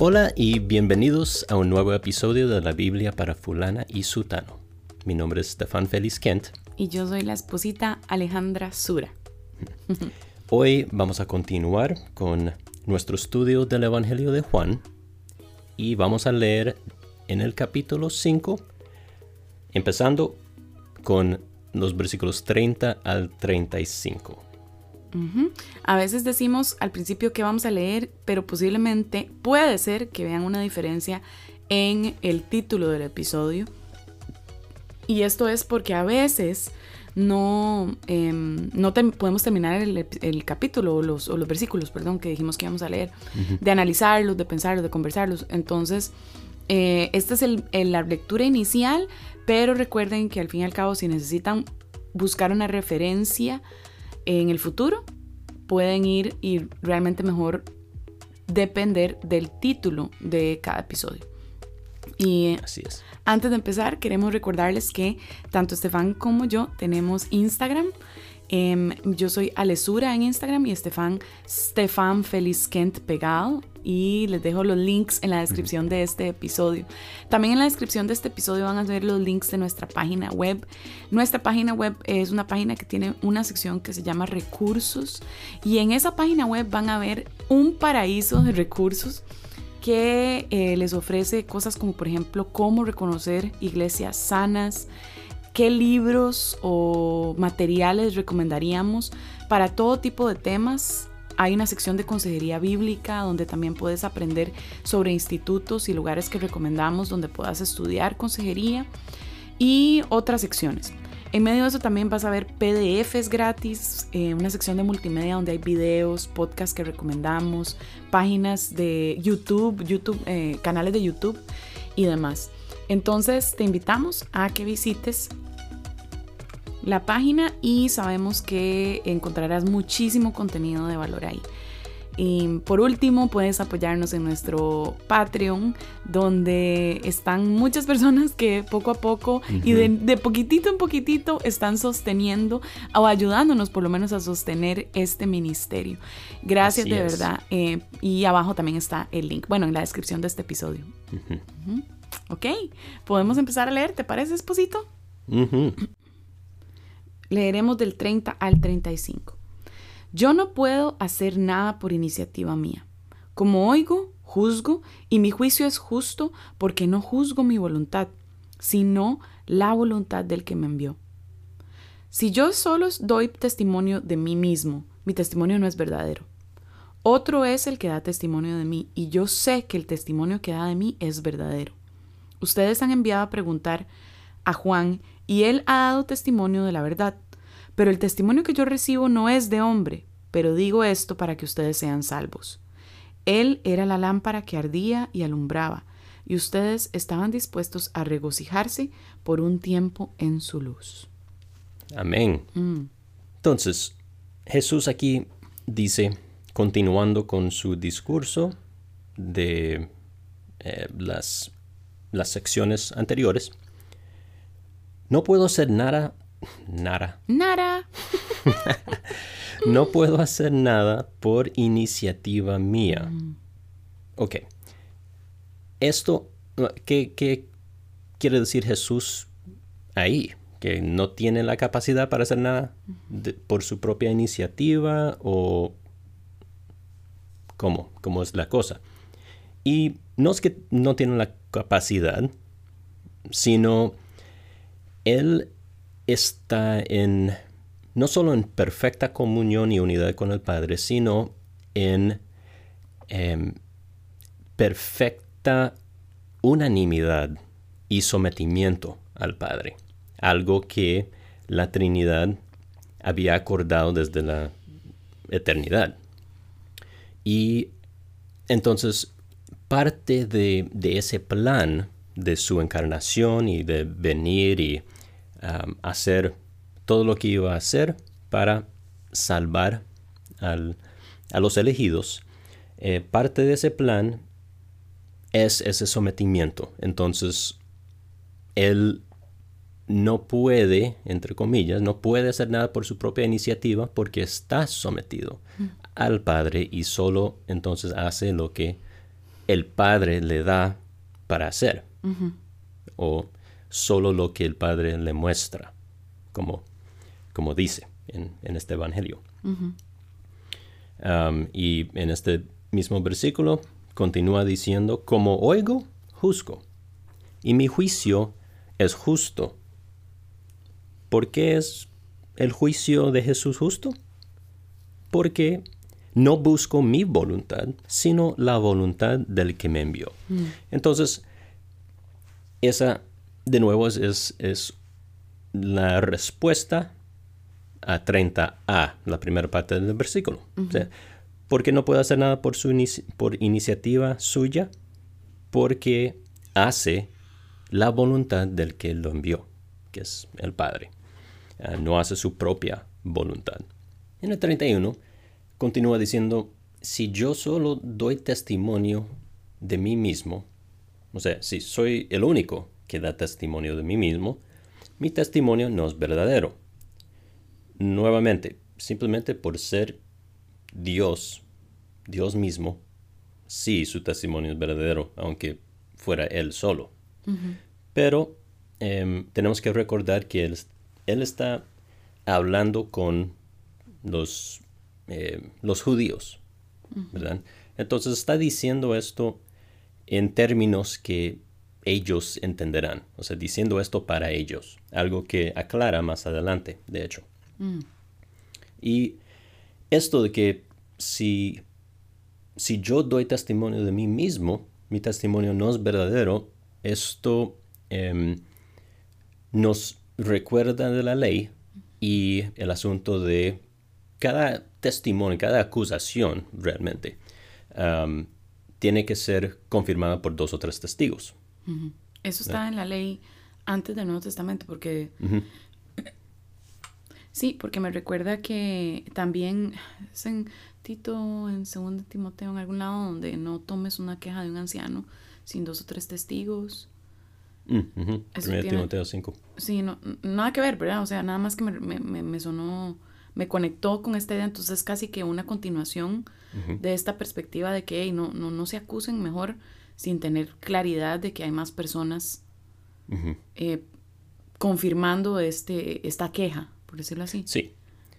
Hola y bienvenidos a un nuevo episodio de la Biblia para fulana y sutano. Mi nombre es Stefan Félix Kent. Y yo soy la esposita Alejandra Sura. Hoy vamos a continuar con nuestro estudio del Evangelio de Juan y vamos a leer en el capítulo 5, empezando con los versículos 30 al 35. A veces decimos al principio que vamos a leer, pero posiblemente puede ser que vean una diferencia en el título del episodio. Y esto es porque a veces no, em, no podemos terminar el, capítulo o los, versículos, perdón, que dijimos que íbamos a leer, de analizarlos, de pensarlos, de conversarlos. Entonces, eh, esta es la lectura inicial, pero recuerden que al fin y al cabo, si necesitan buscar una referencia en el futuro, pueden ir y realmente mejor depender del título de cada episodio. Y Así es. antes de empezar, queremos recordarles que tanto Estefan como yo tenemos Instagram. Em, yo soy Alesura en Instagram y Estefan, Stefan Feliz Kent pegado. Y les dejo los links en la descripción de este episodio. También en la descripción de este episodio van a ver los links de nuestra página web. Nuestra página web es una página que tiene una sección que se llama recursos. Y en esa página web van a ver un paraíso de recursos que eh, les ofrece cosas como por ejemplo cómo reconocer iglesias sanas, qué libros o materiales recomendaríamos para todo tipo de temas. Hay una sección de consejería bíblica donde también puedes aprender sobre institutos y lugares que recomendamos donde puedas estudiar consejería y otras secciones. En medio de eso también vas a ver PDFs gratis, eh, una sección de multimedia donde hay videos, podcasts que recomendamos, páginas de YouTube, YouTube eh, canales de YouTube y demás. Entonces te invitamos a que visites la página y sabemos que encontrarás muchísimo contenido de valor ahí. Y por último, puedes apoyarnos en nuestro Patreon, donde están muchas personas que poco a poco y de, poquitito en poquitito están sosteniendo o ayudándonos por lo menos a sostener este ministerio. Gracias de verdad. Eh, y abajo también está el link, bueno, en la descripción de este episodio. Ok, podemos empezar a leer, ¿te parece, esposito? Leeremos del 30 al 35. Yo no puedo hacer nada por iniciativa mía. Como oigo, juzgo, y mi juicio es justo porque no juzgo mi voluntad, sino la voluntad del que me envió. Si yo solo doy testimonio de mí mismo, mi testimonio no es verdadero. Otro es el que da testimonio de mí, y yo sé que el testimonio que da de mí es verdadero. Ustedes han enviado a preguntar a Juan, y él ha dado testimonio de la verdad. Pero el testimonio que yo recibo no es de hombre, pero digo esto para que ustedes sean salvos. Él era la lámpara que ardía y alumbraba, y ustedes estaban dispuestos a regocijarse por un tiempo en su luz. Amén. Mm. Entonces, Jesús aquí dice, continuando con su discurso de eh, las, las secciones anteriores, no puedo hacer nada Nada. Nada. no puedo hacer nada por iniciativa mía. Mm. Ok. Esto, ¿qué, quiere decir Jesús ahí? ¿Que no tiene la capacidad para hacer nada por su propia iniciativa o cómo? ¿Cómo es la cosa? Y no es que no tiene la capacidad, sino él está en no solo en perfecta comunión y unidad con el Padre, sino en em, perfecta unanimidad y sometimiento al Padre, algo que la Trinidad había acordado desde la eternidad. Y entonces parte de, de ese plan de su encarnación y de venir y hacer todo lo que iba a hacer para salvar a los elegidos. Eh, parte de ese plan es ese sometimiento. Entonces, él no puede, entre comillas, no puede hacer nada por su propia iniciativa porque está sometido mm. al Padre y solo entonces hace lo que el Padre le da para hacer. O solo lo que el Padre le muestra, como, como dice en, este Evangelio. y en este mismo versículo continúa diciendo, como oigo, juzgo, y mi juicio es justo. ¿Por qué es el juicio de Jesús justo? Porque no busco mi voluntad, sino la voluntad del que me envió. Mm. Entonces, esa, de nuevo, es, es, la respuesta a 30a, la primera parte del versículo. porque no puede hacer nada por, su por iniciativa suya, porque hace la voluntad del que lo envió, que es el Padre. Ah, no hace su propia voluntad. En el 31 continúa diciendo, si yo solo doy testimonio de mí mismo, o sea, si soy el único que da testimonio de mí mismo, mi testimonio no es verdadero. Nuevamente, simplemente por ser Dios, Dios mismo, sí su testimonio es verdadero, aunque fuera Él solo. Pero em, tenemos que recordar que él, él, está hablando con los, eh, los judíos, ¿verdad? Entonces está diciendo esto en términos que ellos entenderán, o sea, diciendo esto para ellos, algo que aclara más adelante, de hecho. Mm. Y esto de que si, si yo doy testimonio de mí mismo, mi testimonio no es verdadero, esto em, nos recuerda de la ley y el asunto de cada testimonio, cada acusación realmente tiene que ser confirmada por dos o tres testigos. Eso está en la ley antes del Nuevo Testamento, porque... Sí, porque me recuerda que también es en Tito, en 2 Timoteo, en algún lado, donde no tomes una queja de un anciano sin dos o tres testigos. Mm, Timoteo 5. Sí, no, nada que ver, ¿verdad? O sea, nada más que me, me, me sonó, me conectó con esta idea, entonces casi que una continuación de esta perspectiva de que no, no, no se acusen mejor sin tener claridad de que hay más personas eh, confirmando este, esta queja, por decirlo así. Sí,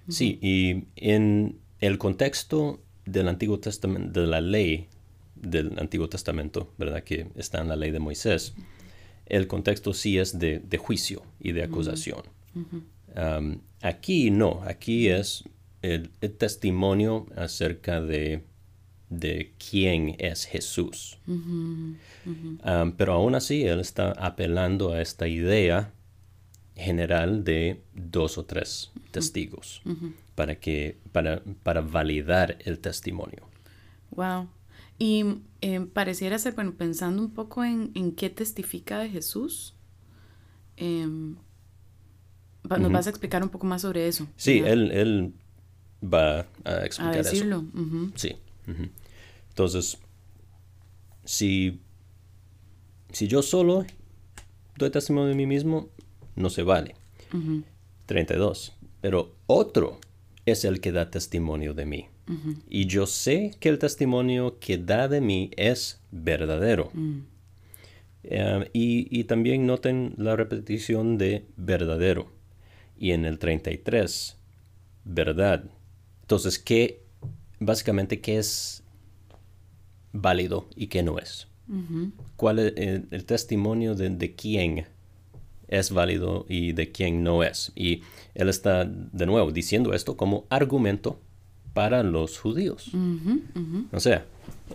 sí, y en el contexto del Antiguo Testamento, de la ley del Antiguo Testamento, ¿verdad? Que está en la ley de Moisés, el contexto sí es de, juicio y de acusación. aquí no, aquí es el testimonio acerca de de quién es Jesús. pero aún así, él está apelando a esta idea general de dos o tres testigos para, que, para, para, validar el testimonio. Wow. Y em, pareciera ser, bueno, pensando un poco en, en qué testifica de Jesús, em, nos vas a explicar un poco más sobre eso. Sí, él, él, va a explicar a decirlo. Sí. Entonces, si, si yo solo doy testimonio de mí mismo, no se vale. 32. Pero otro es el que da testimonio de mí. Y yo sé que el testimonio que da de mí es verdadero. Mm. Eh, y, y, también noten la repetición de verdadero. Y en el 33, verdad. Entonces, ¿qué, básicamente, qué es válido y qué no es. ¿Cuál es el, testimonio de, quién es válido y de quién no es? Y él está, de nuevo, diciendo esto como argumento para los judíos. O sea,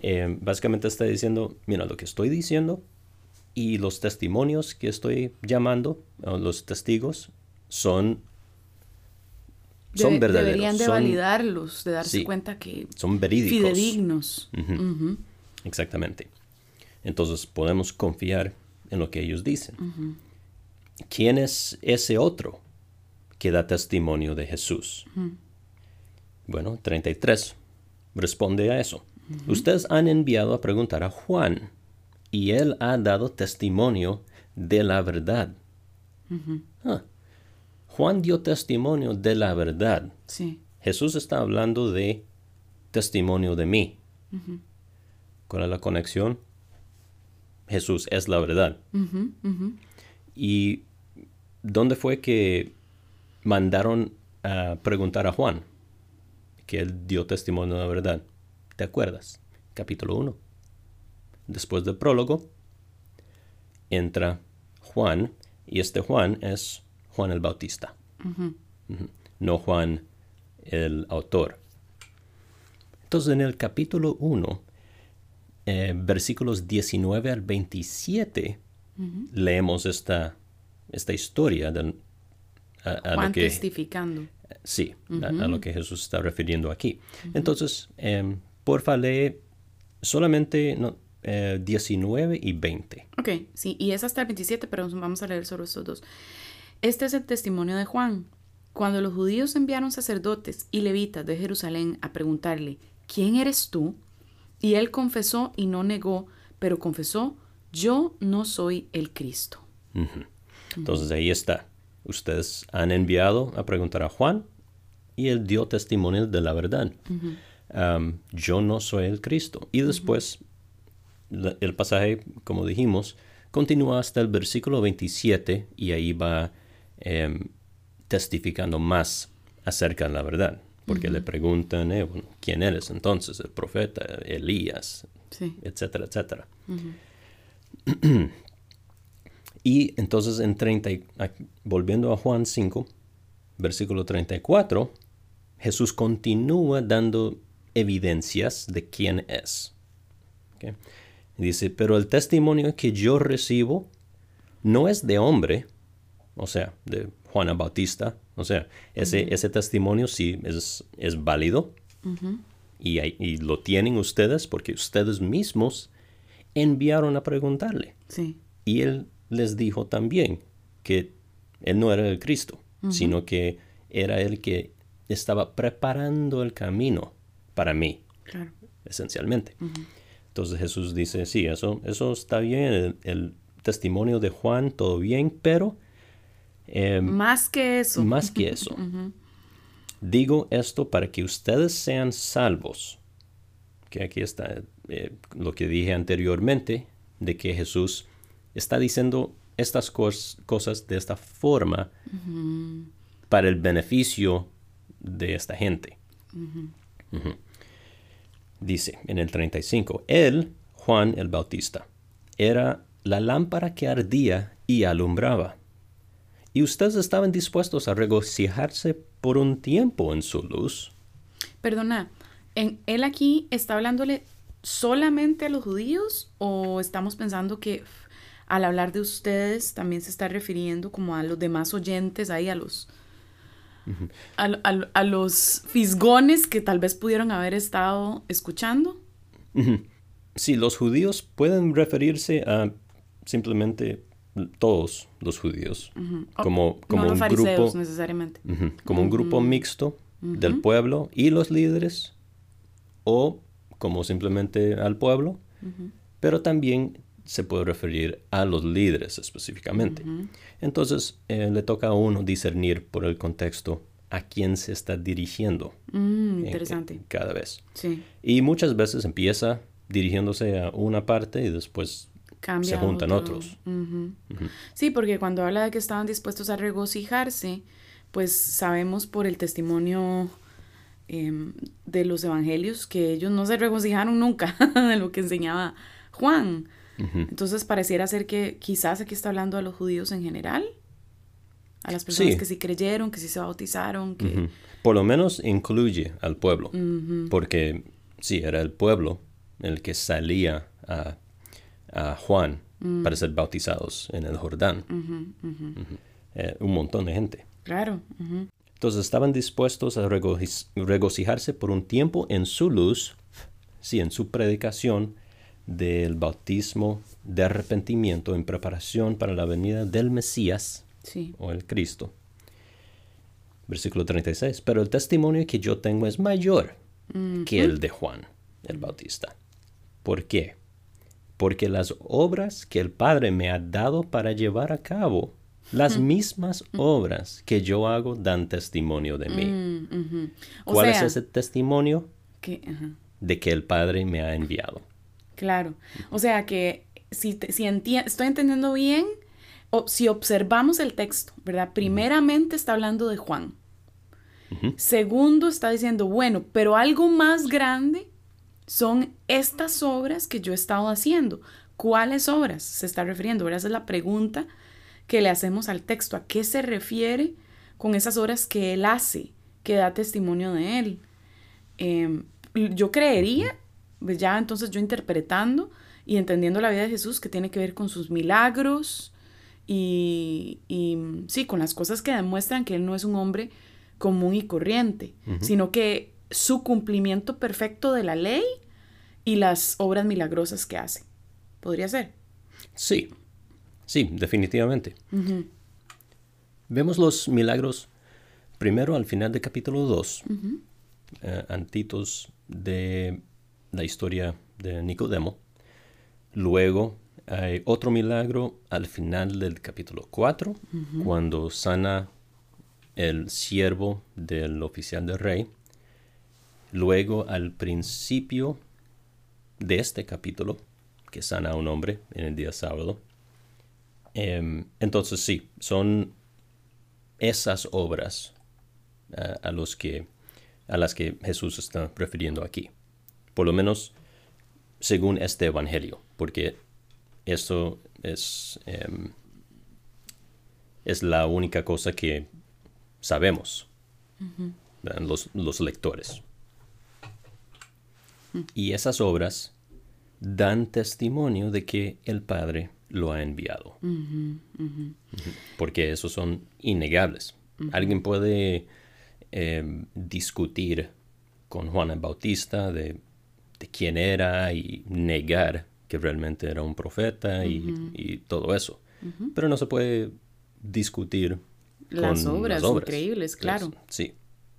eh, básicamente está diciendo, mira, lo que estoy diciendo y los testimonios que estoy llamando, los testigos, son son verdaderos. Deberían de validarlos, de darse cuenta que son verídicos. Fidedignos. Exactamente. Entonces podemos confiar en lo que ellos dicen. ¿Quién es ese otro que da testimonio de Jesús? Bueno, 33 responde a eso. Ustedes han enviado a preguntar a Juan y él ha dado testimonio de la verdad. Juan dio testimonio de la verdad. Sí. Jesús está hablando de testimonio de mí. ¿Cuál es la conexión? Jesús es la verdad. ¿Y dónde fue que mandaron a preguntar a Juan? Que él dio testimonio de la verdad. ¿Te acuerdas? Capítulo 1. Después del prólogo, entra Juan, y este Juan es Juan el Bautista, no Juan el autor. Entonces en el capítulo 1, eh, versículos 19 al 27, leemos esta, esta historia de, Juan testificando. Sí, a, lo que Jesús está refiriendo aquí. Entonces, eh, porfa, lee solamente no, 19 eh, y 20. Ok, sí, y es hasta el 27, pero vamos a leer solo estos dos. Este es el testimonio de Juan. Cuando los judíos enviaron sacerdotes y levitas de Jerusalén a preguntarle, ¿quién eres tú? Y él confesó y no negó, pero confesó, yo no soy el Cristo. Entonces ahí está. Ustedes han enviado a preguntar a Juan y él dio testimonio de la verdad. yo no soy el Cristo. Y después el pasaje, como dijimos, continúa hasta el versículo 27 y ahí va em, testificando más acerca de la verdad. Porque le preguntan, eh, ¿quién eres entonces? El profeta, Elías, etcétera, etcétera. y entonces en 30, volviendo a Juan 5, versículo 34, Jesús continúa dando evidencias de quién es. Dice, pero el testimonio que yo recibo no es de hombre, o sea, de Juana Bautista, o sea, ese, ese testimonio sí es, es válido y, y, lo tienen ustedes porque ustedes mismos enviaron a preguntarle. Sí. Y él les dijo también que él no era el Cristo, sino que era el que estaba preparando el camino para mí, claro. esencialmente. Entonces Jesús dice, sí, eso, eso está bien, el, testimonio de Juan, todo bien, pero... Em, más que eso. Más que eso. Digo esto para que ustedes sean salvos. Que aquí está eh, lo que dije anteriormente, de que Jesús está diciendo estas cosas de esta forma para el beneficio de esta gente. Dice en el 35, Él, Juan el Bautista, era la lámpara que ardía y alumbraba. Y ustedes estaban dispuestos a regocijarse por un tiempo en su luz. Perdona, ¿en, ¿él aquí está hablándole solamente a los judíos o estamos pensando que al hablar de ustedes también se está refiriendo como a los demás oyentes ahí, a los a, los fisgones que tal vez pudieron haber estado escuchando. Sí, los judíos pueden referirse a simplemente todos los judíos, como, como un grupo necesariamente. como un grupo mixto del pueblo y los líderes, o como simplemente al pueblo, pero también se puede referir a los líderes específicamente. Entonces, eh, le toca a uno discernir por el contexto a quién se está dirigiendo. Mm, interesante. cada vez. Sí. Y muchas veces empieza dirigiéndose a una parte y después se juntan otros. Sí, porque cuando habla de que estaban dispuestos a regocijarse, pues sabemos por el testimonio em, de los evangelios que ellos no se regocijaron nunca de lo que enseñaba Juan. Entonces pareciera ser que quizás aquí está hablando a los judíos en general, a las personas que sí creyeron, que sí se bautizaron, que... Por lo menos incluye al pueblo, porque sí, era el pueblo el que salía a, Juan mm. para ser bautizados en el Jordán. Eh, un montón de gente. Claro. Entonces estaban dispuestos a regocijarse por un tiempo en su luz, sí, en su predicación, del bautismo de arrepentimiento en preparación para la venida del Mesías o el Cristo. Versículo 36. Pero el testimonio que yo tengo es mayor que el de Juan el Bautista. ¿Por qué? Porque las obras que el Padre me ha dado para llevar a cabo, las mismas obras que yo hago dan testimonio de mí. Mm, ¿Cuál es ese testimonio? De que el Padre me ha enviado. Claro. O sea que si, si estoy entendiendo bien, o si observamos el texto, ¿verdad? Primeramente está hablando de Juan. Segundo está diciendo, bueno, pero algo más grande son estas obras que yo he estado haciendo. ¿Cuáles obras se está refiriendo? Esa es la pregunta que le hacemos al texto. ¿A qué se refiere con esas obras que él hace, que da testimonio de él? Em, yo creería, pues ya entonces yo interpretando y entendiendo la vida de Jesús, que tiene que ver con sus milagros y, sí, con las cosas que demuestran que él no es un hombre común y corriente, sino que su cumplimiento perfecto de la ley y las obras milagrosas que hace. ¿Podría ser? Sí, sí, definitivamente. Vemos los milagros primero al final del capítulo 2, eh, antitos de la historia de Nicodemo. Luego hay otro milagro al final del capítulo 4, cuando sana el siervo del oficial del rey. Luego al principio de este capítulo, que sana a un hombre en el día sábado. Em, entonces sí, son esas obras eh, a, los que, a las que Jesús está refiriendo aquí. Por lo menos según este Evangelio, porque eso es, em, es la única cosa que sabemos, los, los, lectores. Y esas obras dan testimonio de que el Padre lo ha enviado. Porque esos son innegables. Alguien puede em, discutir con Juan el Bautista de, quién era y negar que realmente era un profeta y, todo eso. Pero no se puede discutir las obras, las obras increíbles, claro. sí.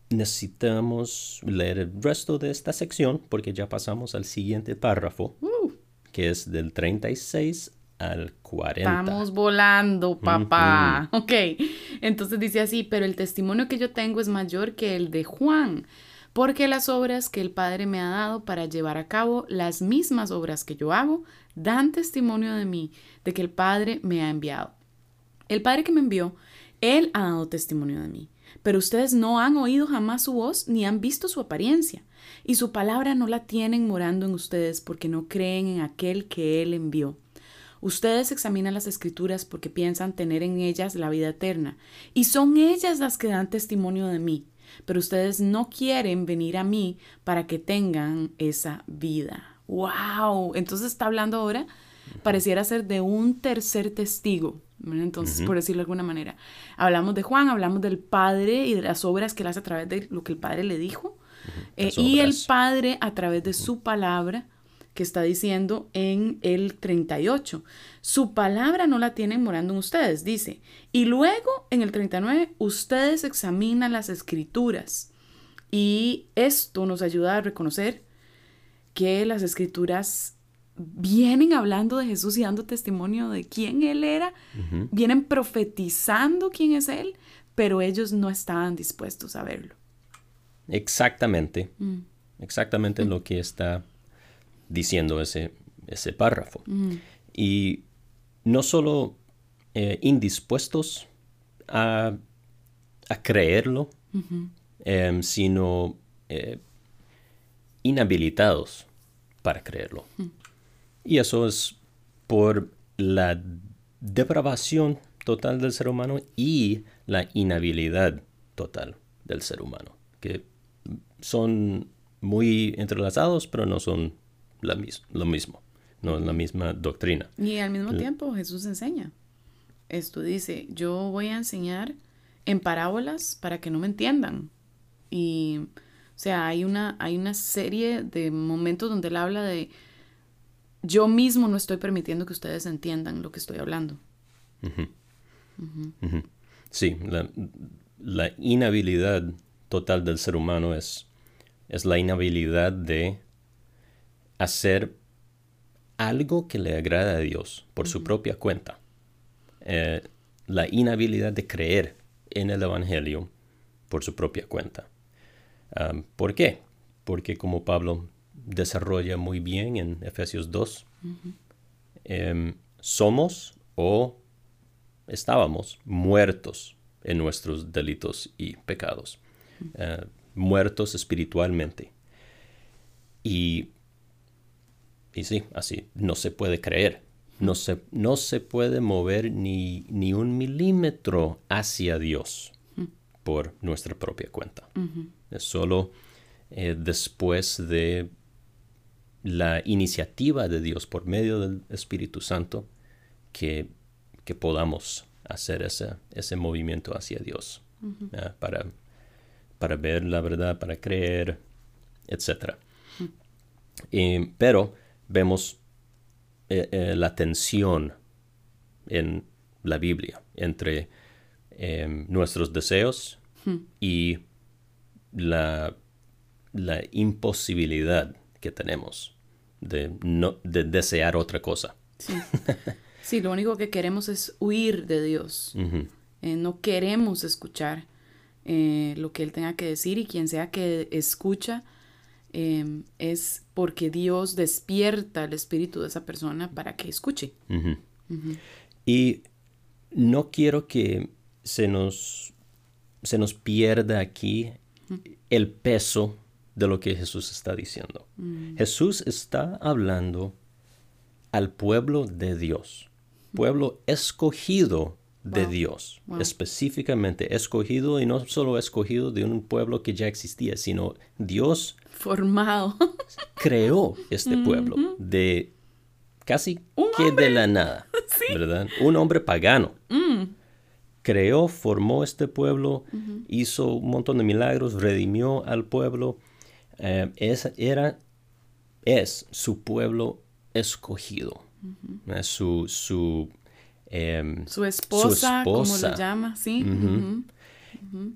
Necesitamos leer el resto de esta sección porque ya pasamos al siguiente párrafo, uh. que es del 36 al 40. Estamos volando, papá. Ok, entonces dice así, pero el testimonio que yo tengo es mayor que el de Juan, porque las obras que el Padre me ha dado para llevar a cabo las mismas obras que yo hago, dan testimonio de mí, de que el Padre me ha enviado. El Padre que me envió él ha dado testimonio de mí, pero ustedes no han oído jamás su voz ni han visto su apariencia, y su palabra no la tienen morando en ustedes porque no creen en aquel que Él envió. Ustedes examinan las escrituras porque piensan tener en ellas la vida eterna, y son ellas las que dan testimonio de mí, pero ustedes no quieren venir a mí para que tengan esa vida. ¡Wow! Entonces está hablando ahora, pareciera ser de un tercer testigo, entonces, por decirlo de alguna manera, hablamos de Juan, hablamos del Padre y de las obras que él hace a través de lo que el Padre le dijo. Eh, y el Padre a través de su palabra, que está diciendo en el 38. Su palabra no la tienen morando en ustedes, dice. Y luego en el 39, ustedes examinan las escrituras. Y esto nos ayuda a reconocer que las escrituras vienen hablando de Jesús y dando testimonio de quién Él era, vienen profetizando quién es Él, pero ellos no estaban dispuestos a verlo. Exactamente, mm. exactamente lo que está diciendo ese, ese párrafo. Mm. Y no solo eh, indispuestos a, creerlo, em, sino eh, inhabilitados para creerlo. Y eso es por la depravación total del ser humano y la inhabilidad total del ser humano, que son muy entrelazados, pero no son la lo mismo, no es la misma doctrina. Y al mismo tiempo Jesús enseña. Esto dice, yo voy a enseñar en parábolas para que no me entiendan. Y, o sea, hay una, hay una serie de momentos donde él habla de yo mismo no estoy permitiendo que ustedes entiendan lo que estoy hablando. Sí, la, inhabilidad total del ser humano es, es la inhabilidad de hacer algo que le agrada a Dios por su propia cuenta. Eh, la inhabilidad de creer en el Evangelio por su propia cuenta. Ah, ¿Por qué? Porque como Pablo desarrolla muy bien en Efesios 2. em, somos o estábamos muertos en nuestros delitos y pecados, eh, muertos espiritualmente. Y, y sí, así, no se puede creer, no se, no se puede mover ni, ni un milímetro hacia Dios por nuestra propia cuenta. Es solo eh, después de la iniciativa de Dios por medio del Espíritu Santo que, que podamos hacer ese, ese movimiento hacia Dios para, para ver la verdad, para creer, etc. pero vemos eh, eh, la tensión en la Biblia entre em, nuestros deseos y la, la imposibilidad que tenemos de, no, de desear otra cosa. Sí. lo único que queremos es huir de Dios. Eh, no queremos escuchar lo que Él tenga que decir y quien sea que escucha Em, es porque Dios despierta el espíritu de esa persona para que escuche. Y no quiero que se nos, se nos pierda aquí el peso de lo que Jesús está diciendo. Mm. Jesús está hablando al pueblo de Dios, pueblo escogido de Dios, específicamente escogido y no solo escogido de un pueblo que ya existía, sino Dios formado. creó este pueblo de casi que de la nada, ¿verdad? Un hombre pagano. Mm. Creó, formó este pueblo, hizo un montón de milagros, redimió al pueblo. Eh, es, era, es su pueblo escogido. su, su, em, su, esposa, como lo llama, sí.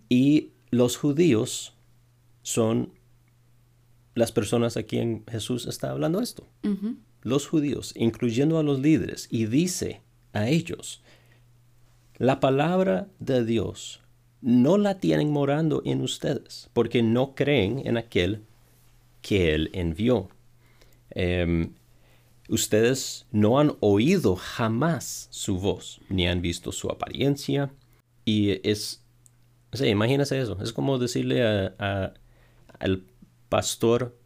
Y los judíos son las personas a quien Jesús está hablando esto. Los judíos, incluyendo a los líderes, y dice a ellos, la palabra de Dios no la tienen morando en ustedes, porque no creen en aquel que Él envió. Em, ustedes no han oído jamás su voz, ni han visto su apariencia, y es, sí, imagínese eso, es como decirle a, al pastor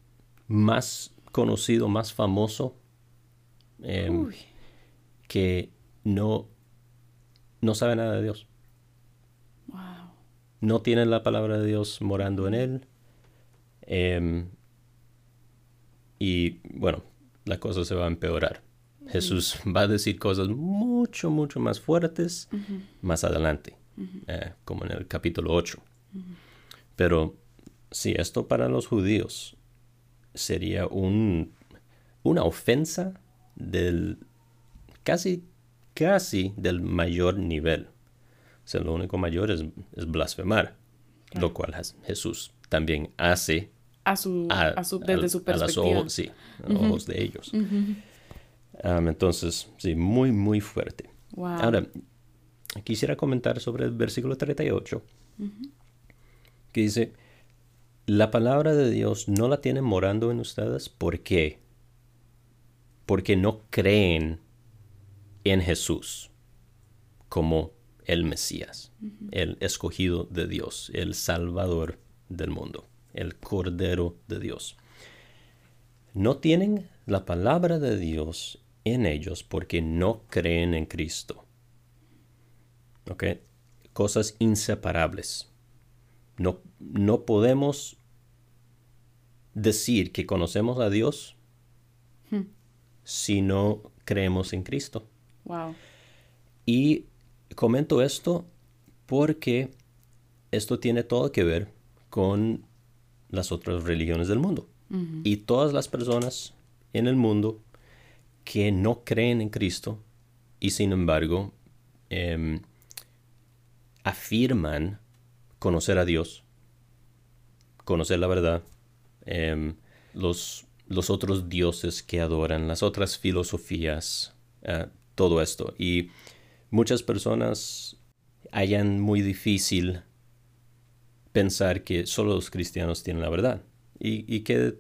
más conocido, más famoso, em, que no, no sabe nada de Dios. No tiene la palabra de Dios morando en él. Em, y bueno, la cosa se va a empeorar. Jesús va a decir cosas mucho, mucho más fuertes más adelante, eh, como en el capítulo 8. Pero Sí, esto para los judíos sería un, una ofensa del casi, casi del mayor nivel. O sea, lo único mayor es, blasfemar, lo cual Jesús también hace a su, desde su perspectiva. A ojos, sí, ojos de ellos. entonces, sí, muy, muy fuerte. Ahora, quisiera comentar sobre el versículo 38, que dice, la palabra de Dios no la tienen morando en ustedes. ¿Por qué? Porque no creen en Jesús como el Mesías, el escogido de Dios, el Salvador del mundo, el Cordero de Dios. No tienen la palabra de Dios en ellos porque no creen en Cristo. ¿Ok? Cosas inseparables. No, no podemos decir que conocemos a Dios hmm. si no creemos en Cristo. Wow. Y comento esto porque esto tiene todo que ver con las otras religiones del mundo. Y todas las personas en el mundo que no creen en Cristo y sin embargo em, afirman conocer a Dios, conocer la verdad, em, los, los, otros dioses que adoran, las otras filosofías, eh, todo esto. Y muchas personas hayan muy difícil pensar que solo los cristianos tienen la verdad y, y que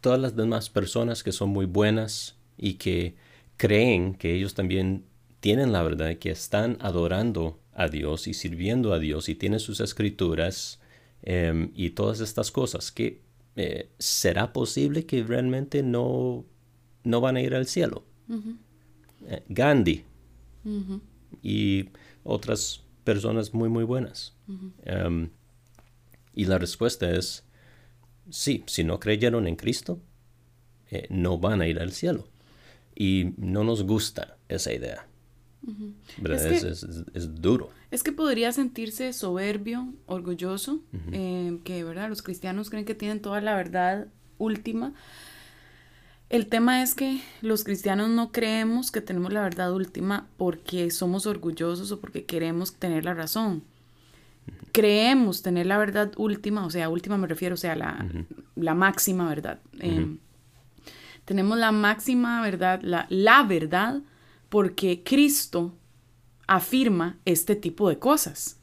todas las demás personas que son muy buenas y que creen que ellos también tienen la verdad, que están adorando a Dios y sirviendo a Dios y tienen sus escrituras em, y todas estas cosas, que eh, será posible que realmente no, no van a ir al cielo. Eh, Gandhi y otras personas muy, muy buenas. Y la respuesta es, sí, si no creyeron en Cristo, eh, no van a ir al cielo. Y no nos gusta esa idea. Es, duro. Es que podría sentirse soberbio, orgulloso, eh, que ¿verdad? los cristianos creen que tienen toda la verdad última. El tema es que los cristianos no creemos que tenemos la verdad última porque somos orgullosos o porque queremos tener la razón. Creemos tener la verdad última, o sea, última me refiero, o sea, la, la máxima verdad. Em, tenemos la máxima verdad, la, la verdad porque Cristo afirma este tipo de cosas.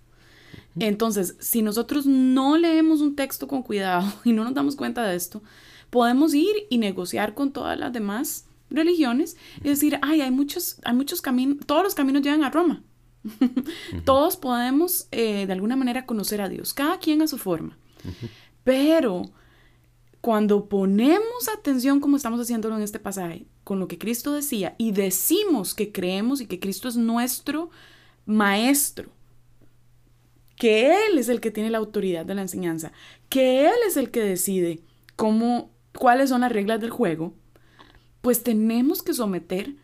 Entonces, si nosotros no leemos un texto con cuidado y no nos damos cuenta de esto, podemos ir y negociar con todas las demás religiones y decir, ay, hay muchos, hay muchos caminos, todos los caminos llevan a Roma. Todos podemos eh, de alguna manera conocer a Dios, cada quien a su forma. Pero cuando ponemos atención como estamos haciéndolo en este pasaje, con lo que Cristo decía y decimos que creemos y que Cristo es nuestro maestro, que Él es el que tiene la autoridad de la enseñanza, que Él es el que decide cómo, cuáles son las reglas del juego, pues tenemos que someter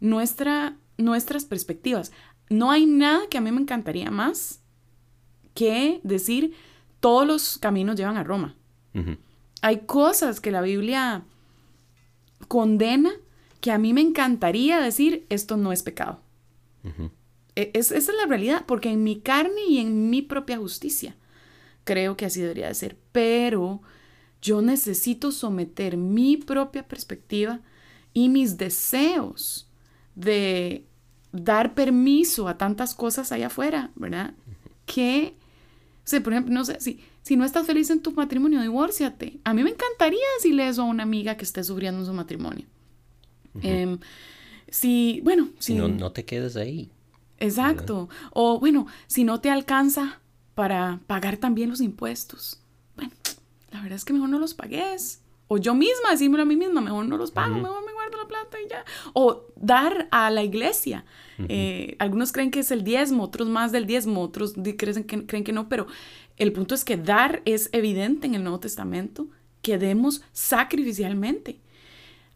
nuestra, nuestras perspectivas. No hay nada que a mí me encantaría más que decir todos los caminos llevan a Roma. Hay cosas que la Biblia condena que a mí me encantaría decir, esto no es pecado. E, esa es la realidad, porque en mi carne y en mi propia justicia creo que así debería de ser. Pero yo necesito someter mi propia perspectiva y mis deseos de dar permiso a tantas cosas allá afuera, ¿verdad? Que, o sea, por ejemplo, no sé, si, si no estás feliz en tu matrimonio, divórciate. A mí me encantaría decirle eso a una amiga que esté sufriendo en su matrimonio. Em, si, bueno, si... No, no te quedes ahí. Exacto. O bueno, si no te alcanza para pagar también los impuestos. Bueno, la verdad es que mejor no los pagues. O yo misma, decírmelo a mí misma, mejor no los pago, mejor me guardo la plata y ya. O dar a la iglesia. Eh, algunos creen que es el diezmo, otros más del diezmo, otros creen que, creen que no, pero el punto es que dar es evidente en el Nuevo Testamento, que demos sacrificialmente.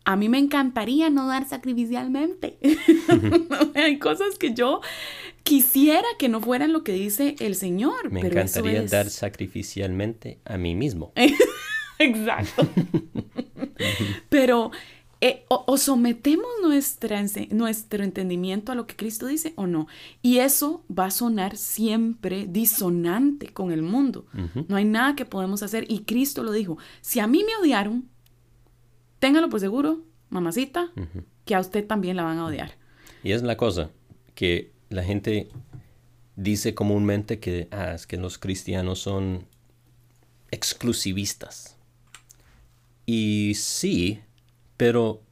A mí me encantaría no dar sacrificialmente. Hay cosas que yo quisiera que no fueran lo que dice el Señor. Me encantaría dar sacrificialmente a mí mismo. Exacto. pero eh, o, sometemos nuestra, nuestro entendimiento a lo que Cristo dice o no. Y eso va a sonar siempre disonante con el mundo. No hay nada que podemos hacer. Y Cristo lo dijo, si a mí me odiaron, téngalo por seguro, mamacita, que a usted también la van a odiar. Y es la cosa, que la gente dice comúnmente que, ah, es que los cristianos son exclusivistas. Y sí, pero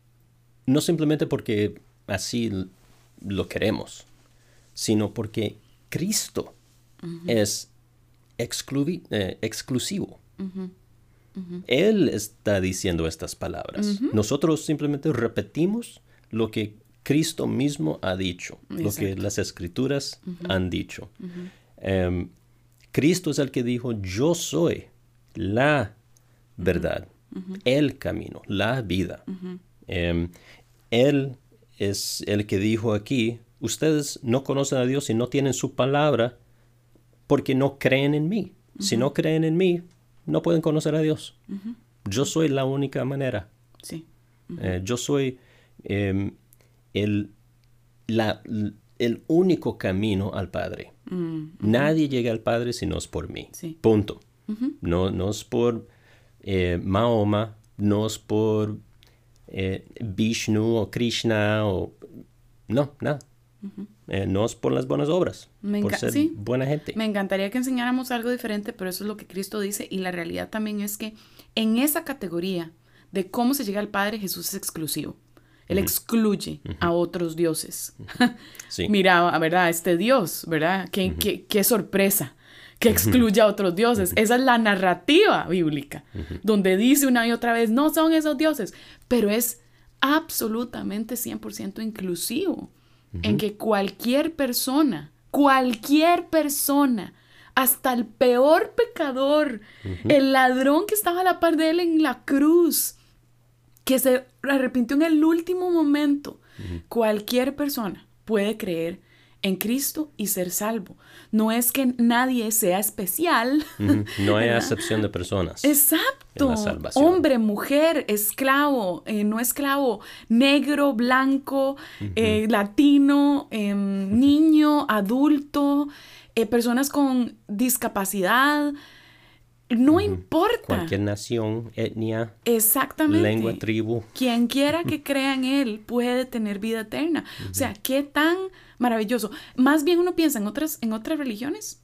no simplemente porque así lo queremos, sino porque Cristo es eh, exclusivo. Él está diciendo estas palabras. Nosotros simplemente repetimos lo que Cristo mismo ha dicho, lo que las escrituras han dicho. Em, Cristo es el que dijo, yo soy la verdad el camino, la vida. Em, él es el que dijo aquí, ustedes no conocen a Dios y no tienen su palabra porque no creen en mí. Si no creen en mí, no pueden conocer a Dios. Yo soy la única manera. Sí. Eh, yo soy em, el, el único camino al Padre. Mm, Nadie llega al Padre si no es por mí. Punto. no, no es por eh, Mahoma, no es por eh, Vishnu o Krishna o... No, nada. Eh, no es por las buenas obras, por ser buena gente. Me encantaría que enseñáramos algo diferente, pero eso es lo que Cristo dice y la realidad también es que en esa categoría de cómo se llega al Padre, Jesús es exclusivo. Él excluye a otros dioses. Sí. Mira, ¿verdad? Este dios, ¿verdad? Qué, qué- qué sorpresa que excluye a otros dioses. Esa es la narrativa bíblica, donde dice una y otra vez, no son esos dioses, pero es absolutamente 100% inclusivo en que cualquier persona, cualquier persona, hasta el peor pecador, el ladrón que estaba a la par de él en la cruz, que se arrepintió en el último momento, cualquier persona puede creer en Cristo y ser salvo. No es que nadie sea especial. No hay ¿verdad? acepción de personas. Exacto. En la salvación. Hombre, mujer, esclavo, eh, no esclavo, negro, blanco, eh, latino, em, niño, adulto, eh, personas con discapacidad. No importa. Cualquier nación, etnia, Exactamente. lengua, tribu. Quien quiera que crea en Él puede tener vida eterna. O sea, qué tan maravilloso. Más bien uno piensa en otras, en otras religiones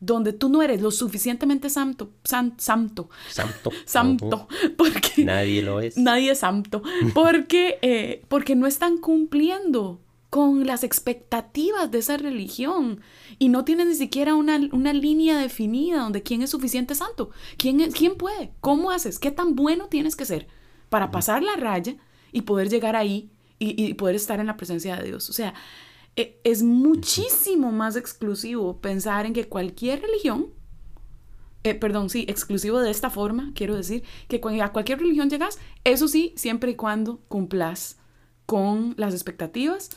donde tú no eres lo suficientemente santo, san- santo, Santo. santo, porque. Nadie lo es. nadie es santo, porque, eh, porque no están cumpliendo con las expectativas de esa religión. Y no tienen ni siquiera una, una línea definida donde quién es suficiente santo, quién, es- quién puede, cómo haces, qué tan bueno tienes que ser para pasar la raya y poder llegar ahí y, y poder estar en la presencia de Dios. O sea, e- es muchísimo más exclusivo pensar en que cualquier religión eh, perdón, sí, exclusivo de esta forma, quiero decir, que a cualquier religión llegas, eso sí, siempre y cuando cumplas con las expectativas,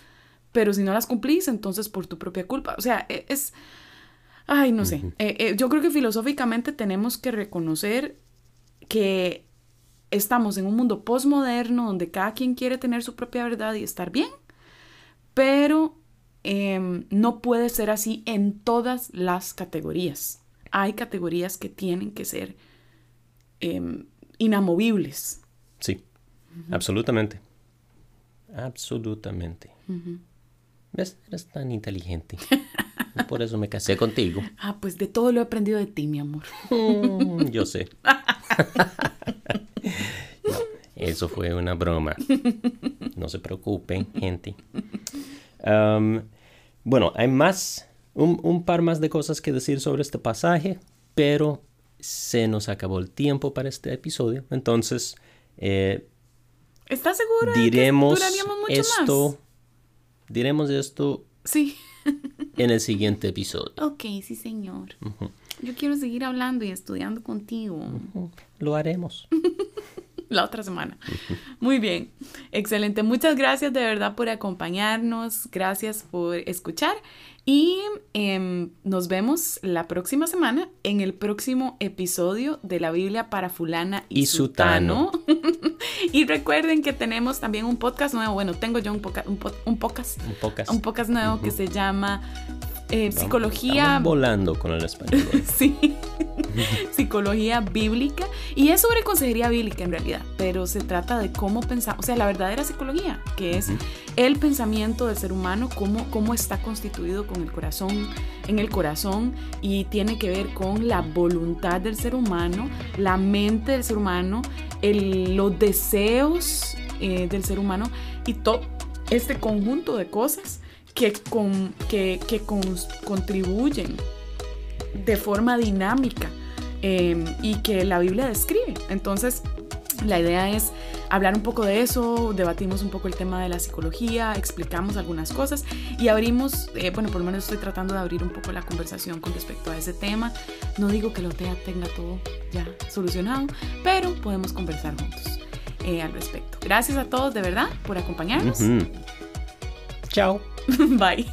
pero si no las cumplís, entonces por tu propia culpa. O sea, e- es... Ay, no sé. Eh, eh, yo creo que filosóficamente tenemos que reconocer que estamos en un mundo postmoderno donde cada quien quiere tener su propia verdad y estar bien, pero em, no puede ser así en todas las categorías. Hay categorías que tienen que ser em, inamovibles. Sí, absolutamente. Absolutamente. ¿Ves? Eres tan inteligente. Por eso me casé contigo. Ah, pues de todo lo he aprendido de ti, mi amor. Mm, yo sé. No, eso fue una broma. No se preocupen, gente. Bueno, hay más, un, un par más de cosas que decir sobre este pasaje, pero se nos acabó el tiempo para este episodio. Entonces, eh, ¿Estás segura de diremos que duraríamos mucho esto. más? Diremos esto Sí. en el siguiente episodio. Ok, sí, señor. Yo quiero seguir hablando y estudiando contigo Lo haremos. la otra semana. Muy bien, excelente. Muchas gracias de verdad por acompañarnos. Gracias por escuchar. Y em, nos vemos la próxima semana en el próximo episodio de la Biblia para fulana y, Y sutano. y recuerden que tenemos también un podcast nuevo. Bueno, tengo yo un, poca- un, po- un podcast. Un podcast. Un podcast nuevo que se llama eh, Psicología estamos volando con el español. Sí, psicología bíblica. Y es sobre consejería bíblica en realidad, pero se trata de cómo pensar, o sea, la verdadera psicología, que es el pensamiento del ser humano, cómo, cómo está constituido con el corazón, en el corazón, y tiene que ver con la voluntad del ser humano, la mente del ser humano, el- los deseos eh, del ser humano y todo este conjunto de cosas que, con, que, que contribuyen de forma dinámica eh, y que la Biblia describe. Entonces, la idea es hablar un poco de eso, debatimos un poco el tema de la psicología, explicamos algunas cosas y abrimos, eh, bueno, por lo menos estoy tratando de abrir un poco la conversación con respecto a ese tema. No digo que lo TEA tenga todo ya solucionado, pero podemos conversar juntos eh, al respecto. Gracias a todos de verdad por acompañarnos. Ujú. Chao. Bye.